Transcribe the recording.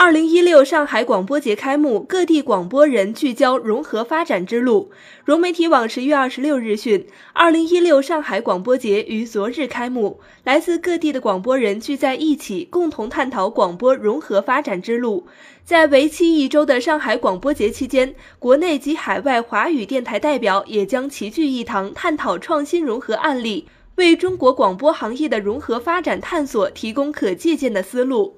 二零一六上海广播节开幕各地广播人聚焦融合发展之路。融媒体网十月二十六日讯二零一六上海广播节于昨日开幕来自各地的广播人聚在一起共同探讨广播融合发展之路。在为期一周的上海广播节期间国内及海外华语电台代表也将齐聚一堂探讨创新融合案例为中国广播行业的融合发展探索提供可借鉴的思路。